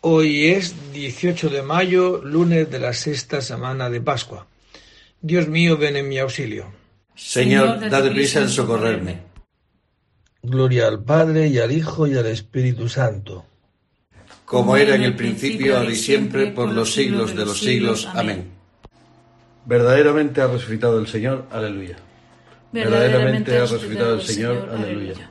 Hoy es 18 de mayo, lunes de la sexta semana de Pascua. Dios mío, ven en mi auxilio. Señor, dad prisa en socorrerme. Gloria al Padre y al Hijo y al Espíritu Santo. Como era en el principio, ahora y siempre, por los siglos de los siglos. Amén. Verdaderamente ha resucitado el Señor. Aleluya. Verdaderamente ha resucitado el Señor. Aleluya.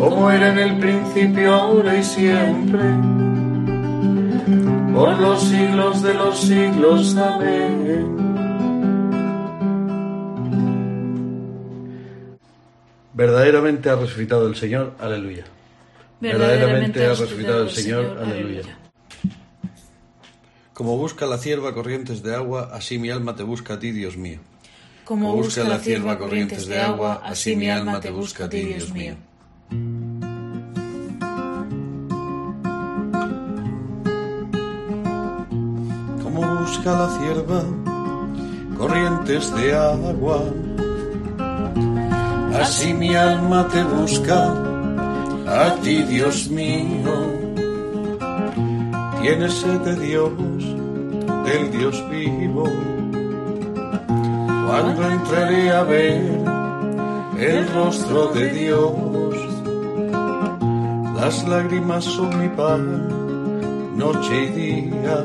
como era en el principio, ahora y siempre, por los siglos de los siglos. Amén. Verdaderamente ha resucitado el Señor, aleluya. Verdaderamente ha resucitado el Señor, aleluya. Como busca la cierva corrientes de agua, así mi alma te busca a ti, Dios mío. Como busca la cierva corrientes de agua, así mi alma te busca a ti, Dios mío. Busca la cierva corrientes de agua. Así mi alma te busca, a ti Dios mío. Tienes sed de Dios, del Dios vivo. Cuando entraré a ver el rostro de Dios, las lágrimas son mi pan, noche y día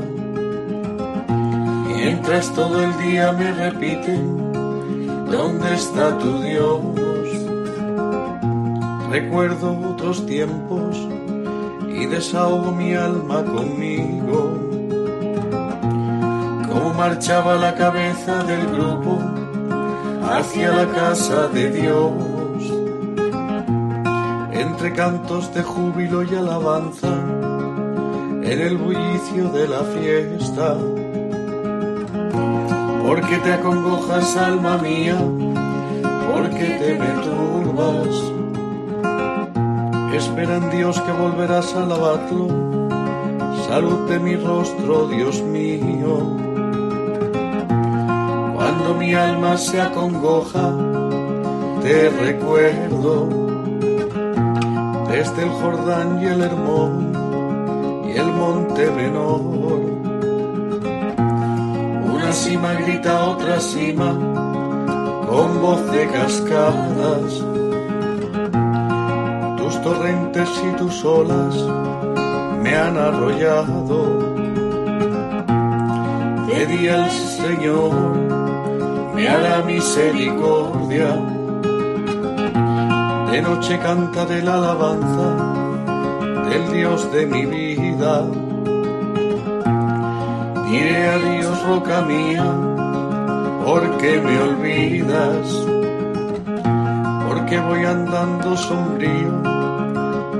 Mientras todo el día me repiten, ¿dónde está tu Dios? Recuerdo otros tiempos y desahogo mi alma conmigo. Cómo marchaba la cabeza del grupo hacia la casa de Dios. Entre cantos de júbilo y alabanza, en el bullicio de la fiesta porque te acongojas, alma mía, porque te perturbas. Espera en Dios que volverás a alabarlo, salud de mi rostro, Dios mío. Cuando mi alma se acongoja, te recuerdo desde el Jordán y el Hermón y el Monte Menor cima grita otra cima con voz de cascadas. Tus torrentes y tus olas me han arrollado. De día el Señor me hará misericordia. De noche cantaré la alabanza del Dios de mi vida Diré adiós, roca mía, porque me olvidas, porque voy andando sombrío,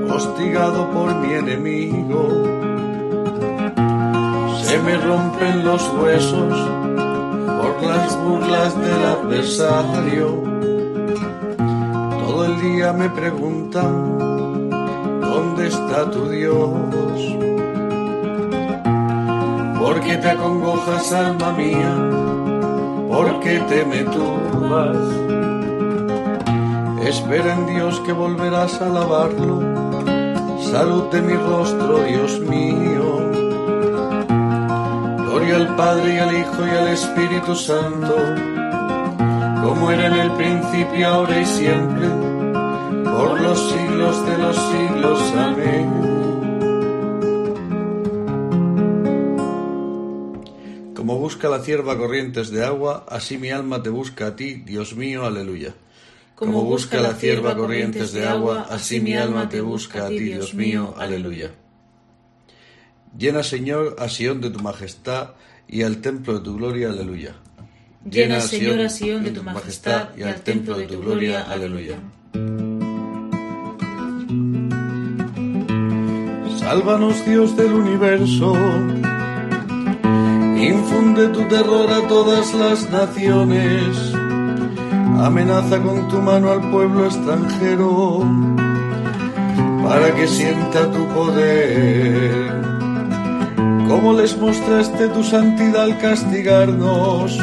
hostigado por mi enemigo. Se me rompen los huesos por las burlas del adversario. Día me preguntan ¿dónde está tu Dios? ¿Por qué te acongojas, alma mía? ¿Por qué te me turbas? Espera en Dios que volverás a alabarlo. Salud de mi rostro, Dios mío. Gloria al Padre y al Hijo y al Espíritu Santo, como era en el principio, ahora y siempre, por los siglos de los siglos. Amén. Como busca la cierva corrientes de agua, así mi alma te busca a ti, Dios mío, aleluya. Como busca la cierva corrientes de agua, así mi alma te busca a ti, Dios mío, aleluya. Llena, Señor, a Sión de tu majestad y al templo de tu gloria, aleluya. Llena, Señor, a Sión de tu majestad y al templo de tu gloria, aleluya. Sálvanos, Dios del universo. Infunde tu terror a todas las naciones. Amenaza con tu mano al pueblo extranjero para que sienta tu poder como les mostraste tu santidad al castigarnos.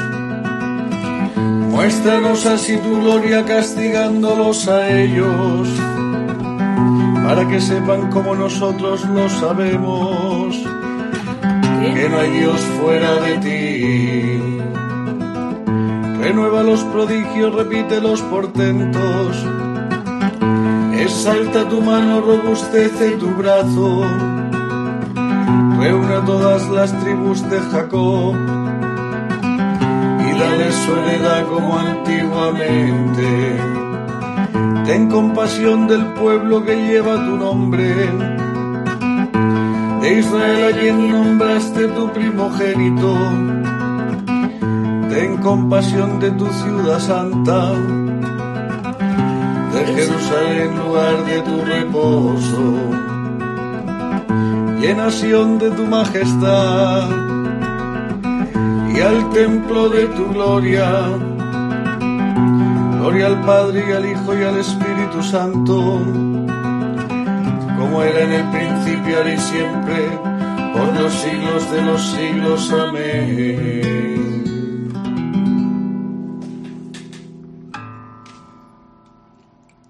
Muéstranos así tu gloria castigándolos a ellos, para que sepan como nosotros lo sabemos, que no hay Dios fuera de ti. Renueva los prodigios, repite los portentos. Exalta tu mano, robustece tu brazo reúne a todas las tribus de Jacob y dale su heredad como antiguamente. Ten compasión del pueblo que lleva tu nombre, de Israel a quien nombraste tu primogénito. Ten compasión de tu ciudad santa, de Jerusalén, lugar de tu reposo nación de tu majestad y al templo de tu gloria. Gloria al Padre y al Hijo y al Espíritu Santo, como era en el principio, ahora y siempre, por los siglos de los siglos. Amén.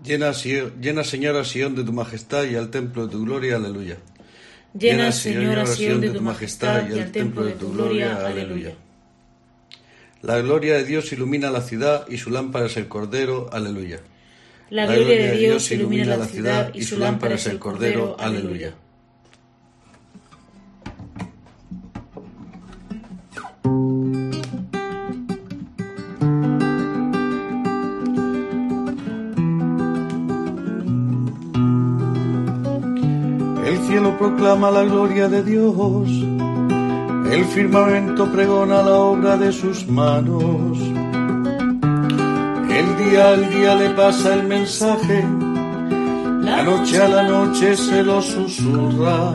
Llena, llena Señora Sion de tu majestad y al templo de tu gloria. Aleluya. Llena, Señor, a de tu majestad y al templo de tu gloria. Aleluya. La gloria de Dios ilumina la ciudad y su lámpara es el Cordero. Aleluya. La gloria de Dios ilumina la ciudad y su lámpara es el Cordero. Aleluya. proclama la gloria de Dios, el firmamento pregona la obra de sus manos. El día al día le pasa el mensaje, la noche a la noche se lo susurra,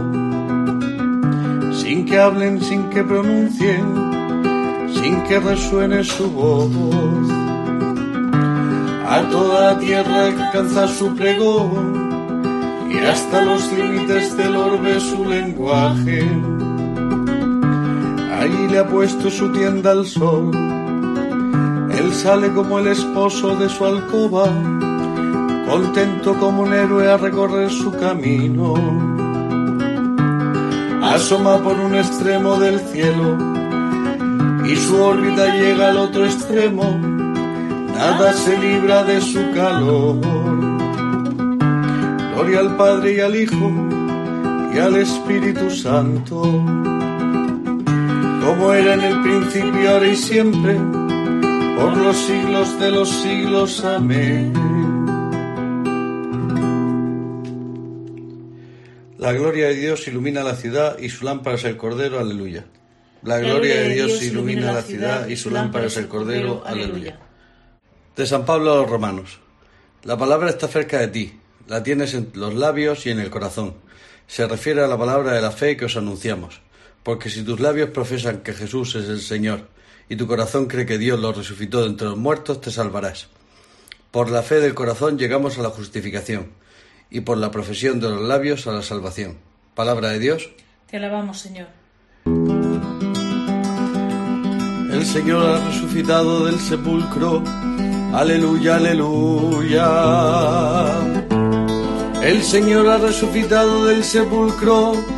sin que hablen, sin que pronuncien, sin que resuene su voz. A toda tierra alcanza su pregón y hasta los límites del orbe su lenguaje. Le ha puesto su tienda al sol, él sale como el esposo de su alcoba, contento como un héroe a recorrer su camino. Asoma por un extremo del cielo y su órbita llega al otro extremo, nada se libra de su calor. Gloria al Padre y al Hijo y al Espíritu Santo, como era en el principio, ahora y siempre, por los siglos de los siglos. Amén. La gloria de Dios ilumina la ciudad y su lámpara es el Cordero. Aleluya. La gloria de Dios ilumina la ciudad y su lámpara es el Cordero. Aleluya. De San Pablo a los Romanos. La palabra está cerca de ti la tienes en los labios y en el corazón. Se refiere a la palabra de la fe que os anunciamos. Porque si tus labios profesan que Jesús es el Señor y tu corazón cree que Dios lo resucitó de entre los muertos, te salvarás. Por la fe del corazón llegamos a la justificación y por la profesión de los labios a la salvación. Palabra de Dios. Te alabamos, Señor. El Señor ha resucitado del sepulcro. Aleluya, aleluya. El Señor ha resucitado del sepulcro.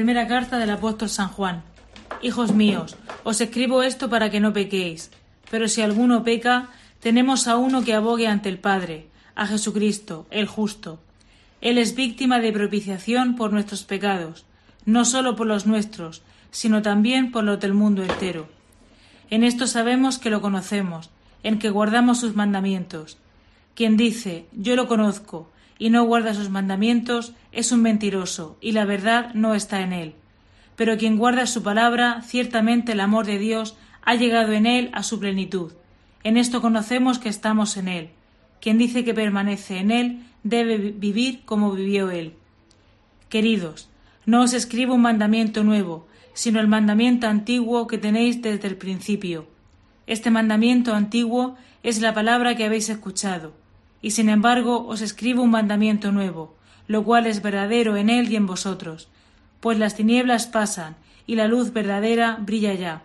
Primera carta del apóstol San Juan. Hijos míos, os escribo esto para que no pequéis. Pero si alguno peca, tenemos a uno que abogue ante el Padre, a Jesucristo, el justo. Él es víctima de propiciación por nuestros pecados, no sólo por los nuestros, sino también por los del mundo entero. En esto sabemos que lo conocemos, en que guardamos sus mandamientos. Quien dice yo lo conozco y no guarda sus mandamientos es un mentiroso, y la verdad no está en él. Pero quien guarda su palabra, ciertamente el amor de Dios ha llegado en él a su plenitud. En esto conocemos que estamos en él. Quien dice que permanece en él debe vivir como vivió él. Queridos, no os escribo un mandamiento nuevo, sino el mandamiento antiguo que tenéis desde el principio. Este mandamiento antiguo es la palabra que habéis escuchado, y sin embargo os escribo un mandamiento nuevo, lo cual es verdadero en él y en vosotros, pues las tinieblas pasan y la luz verdadera brilla ya.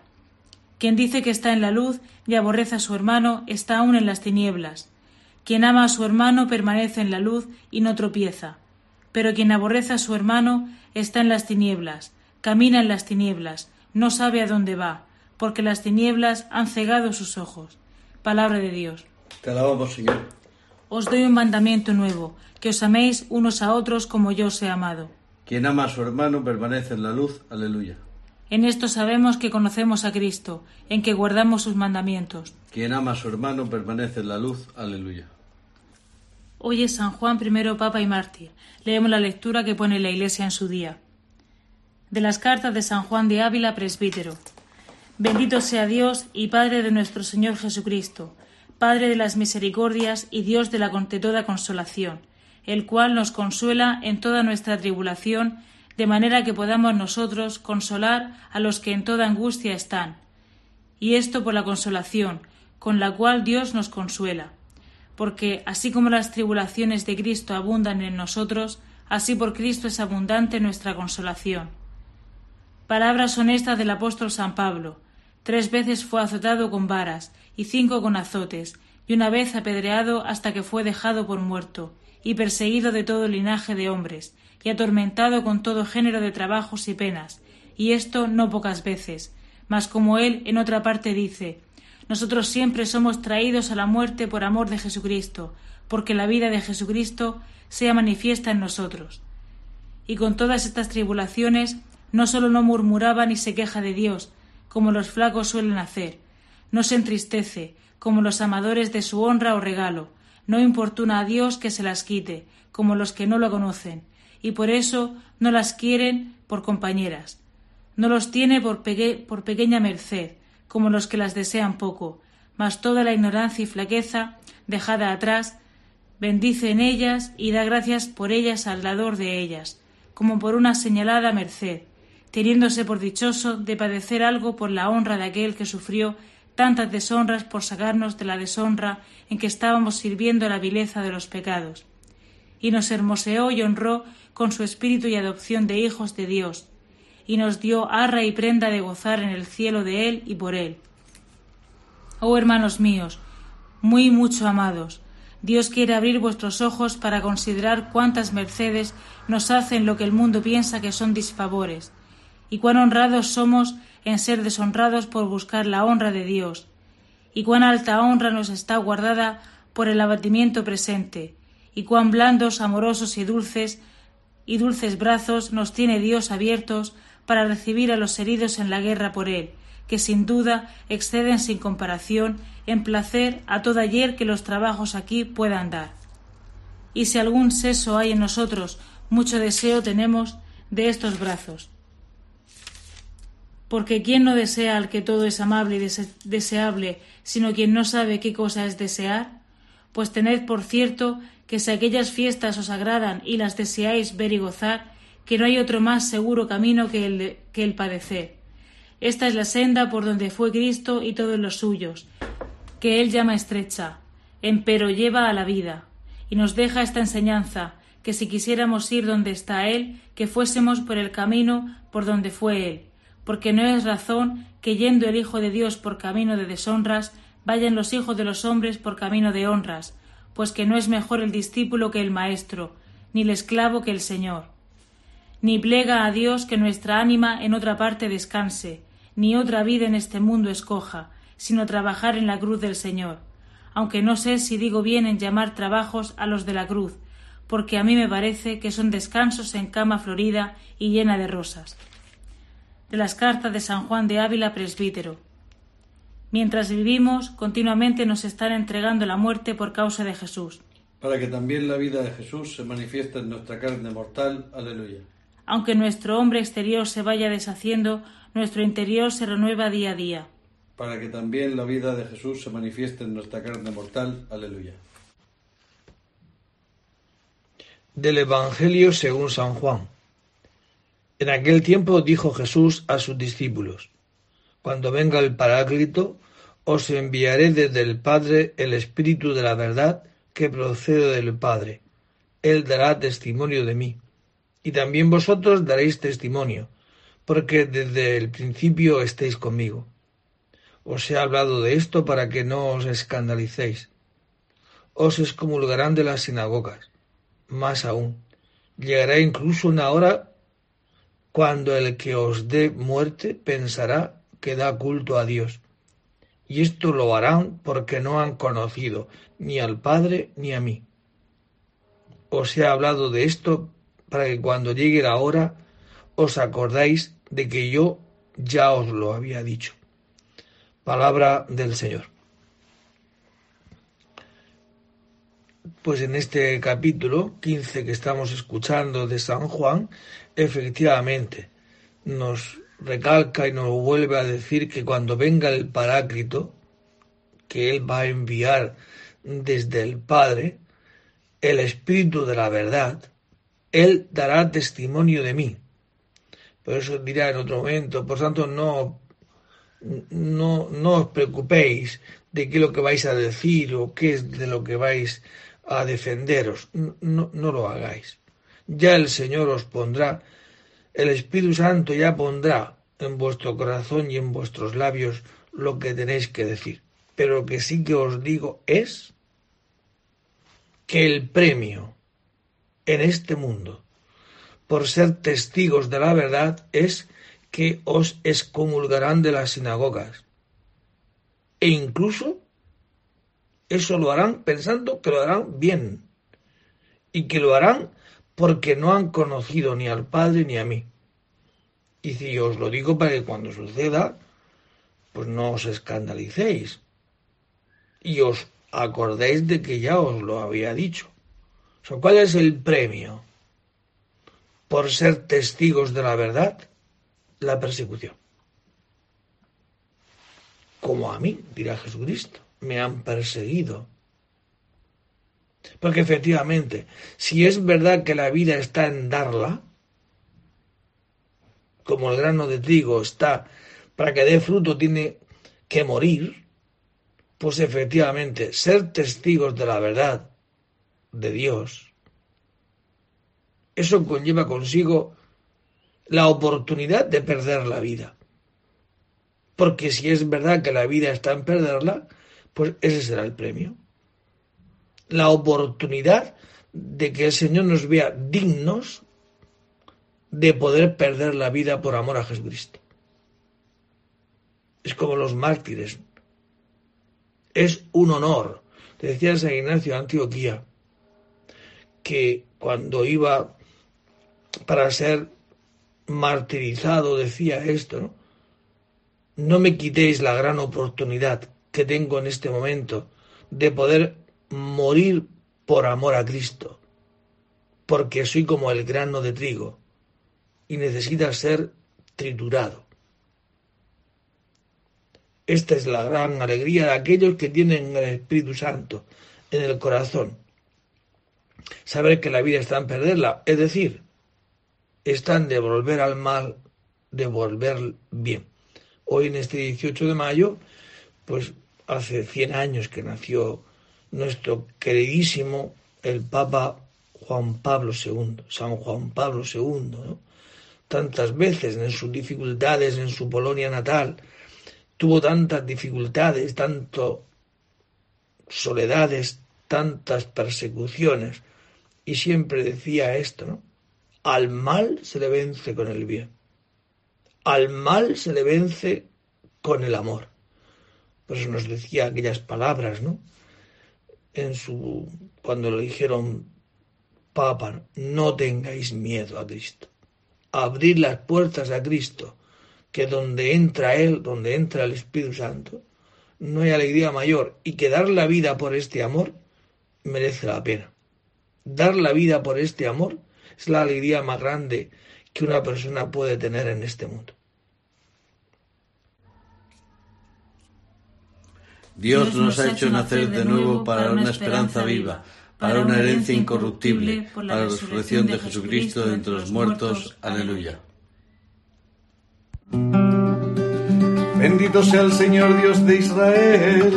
Quien dice que está en la luz y aborrece a su hermano está aún en las tinieblas. Quien ama a su hermano permanece en la luz y no tropieza. Pero quien aborrece a su hermano está en las tinieblas, camina en las tinieblas, no sabe a dónde va, porque las tinieblas han cegado sus ojos. Palabra de Dios. Te alabamos, Señor. Os doy un mandamiento nuevo, que os améis unos a otros como yo os he amado. Quien ama a su hermano permanece en la luz. Aleluya. En esto sabemos que conocemos a Cristo, en que guardamos sus mandamientos. Quien ama a su hermano permanece en la luz. Aleluya. Hoy es San Juan I, Papa y Mártir. Leemos la lectura que pone la Iglesia en su día. De las cartas de San Juan de Ávila, presbítero. Bendito sea Dios y Padre de nuestro Señor Jesucristo, Padre de las misericordias y Dios de la de toda consolación, el cual nos consuela en toda nuestra tribulación, de manera que podamos nosotros consolar a los que en toda angustia están. Y esto por la consolación, con la cual Dios nos consuela porque así como las tribulaciones de Cristo abundan en nosotros, así por Cristo es abundante nuestra consolación. Palabras honestas del apóstol San Pablo. Tres veces fue azotado con varas, y cinco con azotes, y una vez apedreado hasta que fue dejado por muerto, y perseguido de todo linaje de hombres, y atormentado con todo género de trabajos y penas, y esto no pocas veces. Mas como él en otra parte dice, nosotros siempre somos traídos a la muerte por amor de Jesucristo, porque la vida de Jesucristo sea manifiesta en nosotros. Y con todas estas tribulaciones, no sólo no murmuraba ni se queja de Dios, como los flacos suelen hacer, no se entristece, como los amadores de su honra o regalo, no importuna a Dios que se las quite, como los que no lo conocen, y por eso no las quieren por compañeras. No los tiene por, por pequeña merced, como los que las desean poco, mas toda la ignorancia y flaqueza, dejada atrás, bendice en ellas y da gracias por ellas al dador de ellas, como por una señalada merced, teniéndose por dichoso de padecer algo por la honra de aquel que sufrió tantas deshonras por sacarnos de la deshonra en que estábamos sirviendo la vileza de los pecados. Y nos hermoseó y honró con su espíritu y adopción de hijos de Dios, y nos dio arra y prenda de gozar en el cielo de Él y por Él. Oh hermanos míos, muy mucho amados, Dios quiere abrir vuestros ojos para considerar cuántas mercedes nos hacen lo que el mundo piensa que son disfavores, y cuán honrados somos en ser deshonrados por buscar la honra de Dios, y cuán alta honra nos está guardada por el abatimiento presente, y cuán blandos, amorosos y dulces y dulces brazos nos tiene Dios abiertos para recibir a los heridos en la guerra por Él, que sin duda exceden sin comparación en placer a todo ayer que los trabajos aquí puedan dar. Y si algún seso hay en nosotros, mucho deseo tenemos de estos brazos. Porque ¿quién no desea al que todo es amable y deseable, sino quien no sabe qué cosa es desear? Pues tened por cierto que si aquellas fiestas os agradan y las deseáis ver y gozar, que no hay otro más seguro camino que el, que el padecer. Esta es la senda por donde fue Cristo y todos los suyos, que él llama estrecha, empero lleva a la vida, y nos deja esta enseñanza, que si quisiéramos ir donde está Él, que fuésemos por el camino por donde fue Él, porque no es razón que yendo el Hijo de Dios por camino de deshonras, vayan los hijos de los hombres por camino de honras, pues que no es mejor el discípulo que el maestro, ni el esclavo que el Señor. Ni plega a Dios que nuestra ánima en otra parte descanse, ni otra vida en este mundo escoja, sino trabajar en la cruz del Señor, aunque no sé si digo bien en llamar trabajos a los de la cruz, porque a mí me parece que son descansos en cama florida y llena de rosas. De las cartas de San Juan de Ávila, presbítero. Mientras vivimos, continuamente nos están entregando la muerte por causa de Jesús. Para que también la vida de Jesús se manifieste en nuestra carne mortal. Aleluya. Aunque nuestro hombre exterior se vaya deshaciendo, nuestro interior se renueva día a día. Para que también la vida de Jesús se manifieste en nuestra carne mortal. Aleluya. Del Evangelio según San Juan. En aquel tiempo dijo Jesús a sus discípulos, Cuando venga el Paráclito, os enviaré desde el Padre el Espíritu de la verdad que procede del Padre. Él dará testimonio de mí. Y también vosotros daréis testimonio, porque desde el principio estéis conmigo. Os he hablado de esto para que no os escandalicéis. Os excomulgarán de las sinagogas más aún, llegará incluso una hora cuando el que os dé muerte pensará que da culto a Dios. Y esto lo harán porque no han conocido ni al Padre ni a mí. Os he hablado de esto para que cuando llegue la hora os acordáis de que yo ya os lo había dicho. Palabra del Señor. Pues en este capítulo 15 que estamos escuchando de San Juan, efectivamente nos recalca y nos vuelve a decir que cuando venga el Paráclito, que Él va a enviar desde el Padre, el Espíritu de la verdad, Él dará testimonio de mí. Por eso dirá en otro momento, por tanto, no, no, no os preocupéis de qué es lo que vais a decir o qué es de lo que vais a defenderos. No, no lo hagáis. Ya el Señor os pondrá, el Espíritu Santo ya pondrá en vuestro corazón y en vuestros labios lo que tenéis que decir. Pero lo que sí que os digo es que el premio en este mundo por ser testigos de la verdad es que os excomulgarán de las sinagogas e incluso eso lo harán pensando que lo harán bien y que lo harán porque no han conocido ni al Padre ni a mí. Y si os lo digo para que cuando suceda, pues no os escandalicéis y os acordéis de que ya os lo había dicho. ¿Cuál es el premio por ser testigos de la verdad? La persecución. Como a mí, dirá Jesucristo me han perseguido. Porque efectivamente, si es verdad que la vida está en darla, como el grano de trigo está, para que dé fruto tiene que morir, pues efectivamente, ser testigos de la verdad de Dios, eso conlleva consigo la oportunidad de perder la vida. Porque si es verdad que la vida está en perderla, pues ese será el premio. La oportunidad de que el Señor nos vea dignos de poder perder la vida por amor a Jesucristo. Es como los mártires. Es un honor. decía San Ignacio de Antioquía que cuando iba para ser martirizado decía esto, ¿no? no me quitéis la gran oportunidad que tengo en este momento de poder morir por amor a Cristo, porque soy como el grano de trigo y necesita ser triturado. Esta es la gran alegría de aquellos que tienen el Espíritu Santo en el corazón. Saber que la vida está en perderla, es decir, está en devolver al mal, devolver bien. Hoy en este 18 de mayo, pues hace 100 años que nació nuestro queridísimo el Papa Juan Pablo II, San Juan Pablo II, ¿no? tantas veces en sus dificultades en su Polonia natal, tuvo tantas dificultades, tanto soledades, tantas persecuciones, y siempre decía esto. Al mal se le vence con el bien. Al mal se le vence con el amor. Por eso nos decía aquellas palabras, ¿no? En su cuando le dijeron Papa, no tengáis miedo a Cristo. Abrir las puertas a Cristo que donde entra Él, donde entra el Espíritu Santo, no hay alegría mayor y que dar la vida por este amor merece la pena. Dar la vida por este amor es la alegría más grande que una persona puede tener en este mundo. Dios nos ha hecho nacer de nuevo para una esperanza viva, para una herencia incorruptible, para la resurrección de Jesucristo de entre los muertos. Aleluya. Bendito sea el Señor Dios de Israel,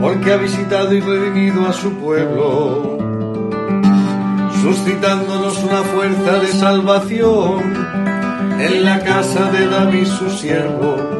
porque ha visitado y redimido a su pueblo, suscitándonos una fuerza de salvación en la casa de David su siervo,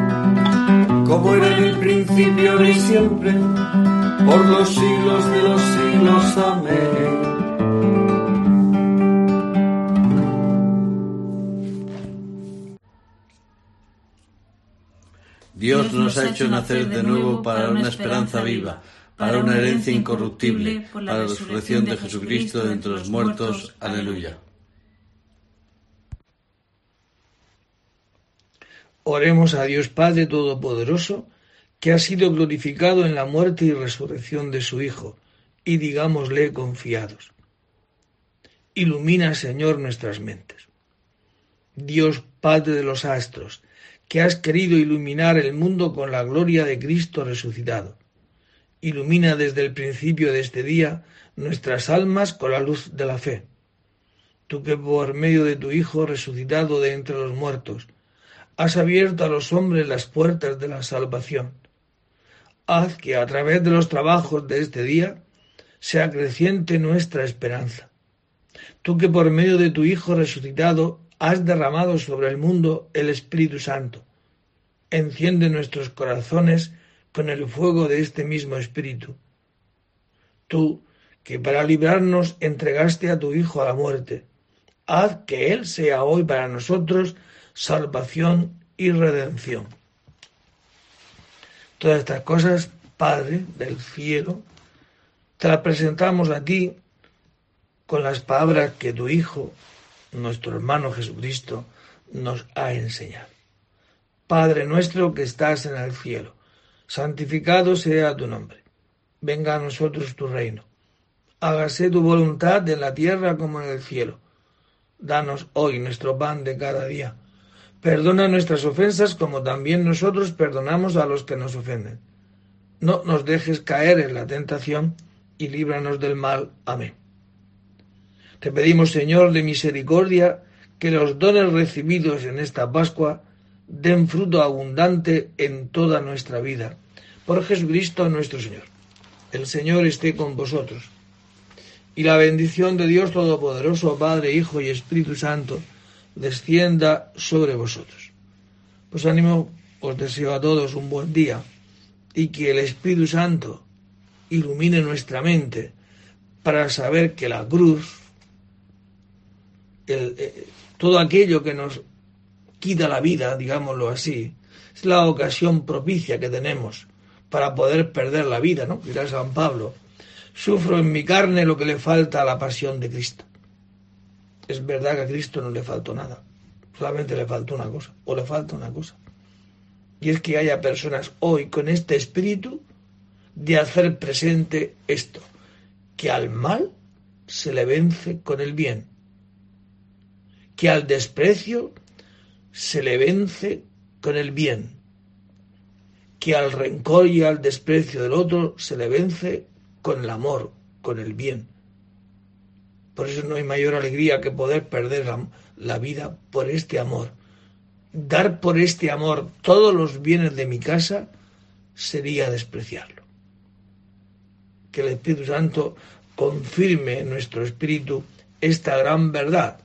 como era en el principio, ahora y siempre, por los siglos de los siglos. Amén. Dios nos ha hecho nacer de nuevo para una esperanza viva, para una herencia incorruptible, para la resurrección de Jesucristo de entre los muertos. Aleluya. Oremos a Dios Padre Todopoderoso, que ha sido glorificado en la muerte y resurrección de su Hijo, y digámosle confiados. Ilumina, Señor, nuestras mentes. Dios Padre de los astros, que has querido iluminar el mundo con la gloria de Cristo resucitado. Ilumina desde el principio de este día nuestras almas con la luz de la fe. Tú que por medio de tu Hijo resucitado de entre los muertos, has abierto a los hombres las puertas de la salvación. Haz que a través de los trabajos de este día sea creciente nuestra esperanza. Tú que por medio de tu Hijo resucitado has derramado sobre el mundo el Espíritu Santo. Enciende nuestros corazones con el fuego de este mismo Espíritu. Tú, que para librarnos entregaste a tu Hijo a la muerte, haz que Él sea hoy para nosotros salvación y redención. Todas estas cosas, Padre del cielo, te las presentamos a ti con las palabras que tu Hijo, nuestro hermano Jesucristo, nos ha enseñado. Padre nuestro que estás en el cielo, santificado sea tu nombre. Venga a nosotros tu reino. Hágase tu voluntad en la tierra como en el cielo. Danos hoy nuestro pan de cada día. Perdona nuestras ofensas como también nosotros perdonamos a los que nos ofenden. No nos dejes caer en la tentación y líbranos del mal. Amén. Te pedimos, Señor, de misericordia, que los dones recibidos en esta Pascua den fruto abundante en toda nuestra vida. Por Jesucristo nuestro Señor. El Señor esté con vosotros. Y la bendición de Dios Todopoderoso, Padre, Hijo y Espíritu Santo, descienda sobre vosotros. Pues ánimo, os deseo a todos un buen día y que el Espíritu Santo ilumine nuestra mente para saber que la cruz, eh, todo aquello que nos quita la vida, digámoslo así, es la ocasión propicia que tenemos para poder perder la vida, ¿no? Dirá San Pablo, sufro en mi carne lo que le falta a la pasión de Cristo. Es verdad que a Cristo no le faltó nada, solamente le faltó una cosa, o le falta una cosa. Y es que haya personas hoy con este espíritu de hacer presente esto, que al mal se le vence con el bien, que al desprecio se le vence con el bien, que al rencor y al desprecio del otro se le vence con el amor, con el bien. Por eso no hay mayor alegría que poder perder la, la vida por este amor. Dar por este amor todos los bienes de mi casa sería despreciarlo que el Espíritu Santo confirme en nuestro espíritu esta gran verdad.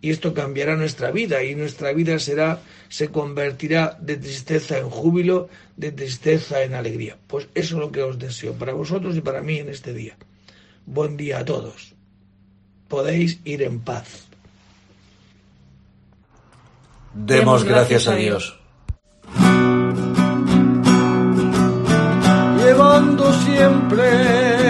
Y esto cambiará nuestra vida y nuestra vida será, se convertirá de tristeza en júbilo, de tristeza en alegría. Pues eso es lo que os deseo para vosotros y para mí en este día. Buen día a todos. Podéis ir en paz. Demos gracias a Dios. llevando siempre